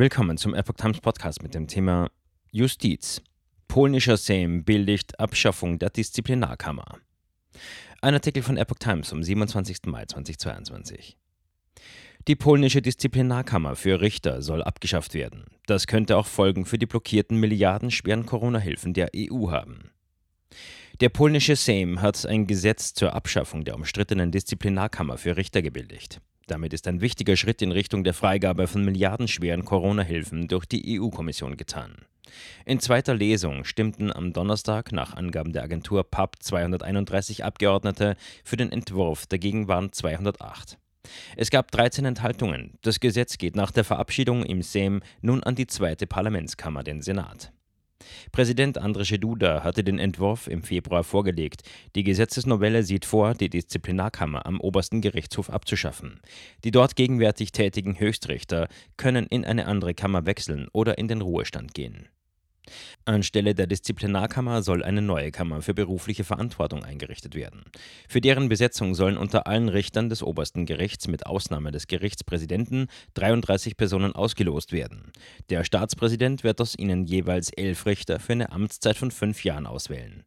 Willkommen zum Epoch Times Podcast mit dem Thema Justiz. Polnischer Sejm billigt Abschaffung der Disziplinarkammer. Ein Artikel von Epoch Times vom 27. Mai 2022. Die polnische Disziplinarkammer für Richter soll abgeschafft werden. Das könnte auch Folgen für die blockierten milliardenschweren Corona-Hilfen der EU haben. Der polnische Sejm hat ein Gesetz zur Abschaffung der umstrittenen Disziplinarkammer für Richter gebilligt. Damit ist ein wichtiger Schritt in Richtung der Freigabe von milliardenschweren Corona-Hilfen durch die EU-Kommission getan. In zweiter Lesung stimmten am Donnerstag nach Angaben der Agentur PAP 231 Abgeordnete für den Entwurf, dagegen waren 208. Es gab 13 Enthaltungen. Das Gesetz geht nach der Verabschiedung im Sejm nun an die zweite Parlamentskammer, den Senat. Präsident Andrzej Duda hatte den Entwurf im Februar vorgelegt. Die Gesetzesnovelle sieht vor, die Disziplinarkammer am obersten Gerichtshof abzuschaffen. Die dort gegenwärtig tätigen Höchstrichter können in eine andere Kammer wechseln oder in den Ruhestand gehen. Anstelle der Disziplinarkammer soll eine neue Kammer für berufliche Verantwortung eingerichtet werden. Für deren Besetzung sollen unter allen Richtern des obersten Gerichts mit Ausnahme des Gerichtspräsidenten 33 Personen ausgelost werden. Der Staatspräsident wird aus ihnen jeweils elf Richter für eine Amtszeit von fünf Jahren auswählen.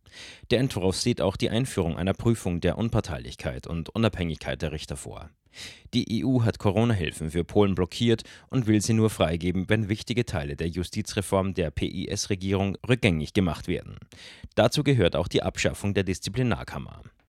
Der Entwurf sieht auch die Einführung einer Prüfung der Unparteilichkeit und Unabhängigkeit der Richter vor. Die EU hat Corona-Hilfen für Polen blockiert und will sie nur freigeben, wenn wichtige Teile der Justizreform der PIS-Regierung rückgängig gemacht werden. Dazu gehört auch die Abschaffung der Disziplinarkammer.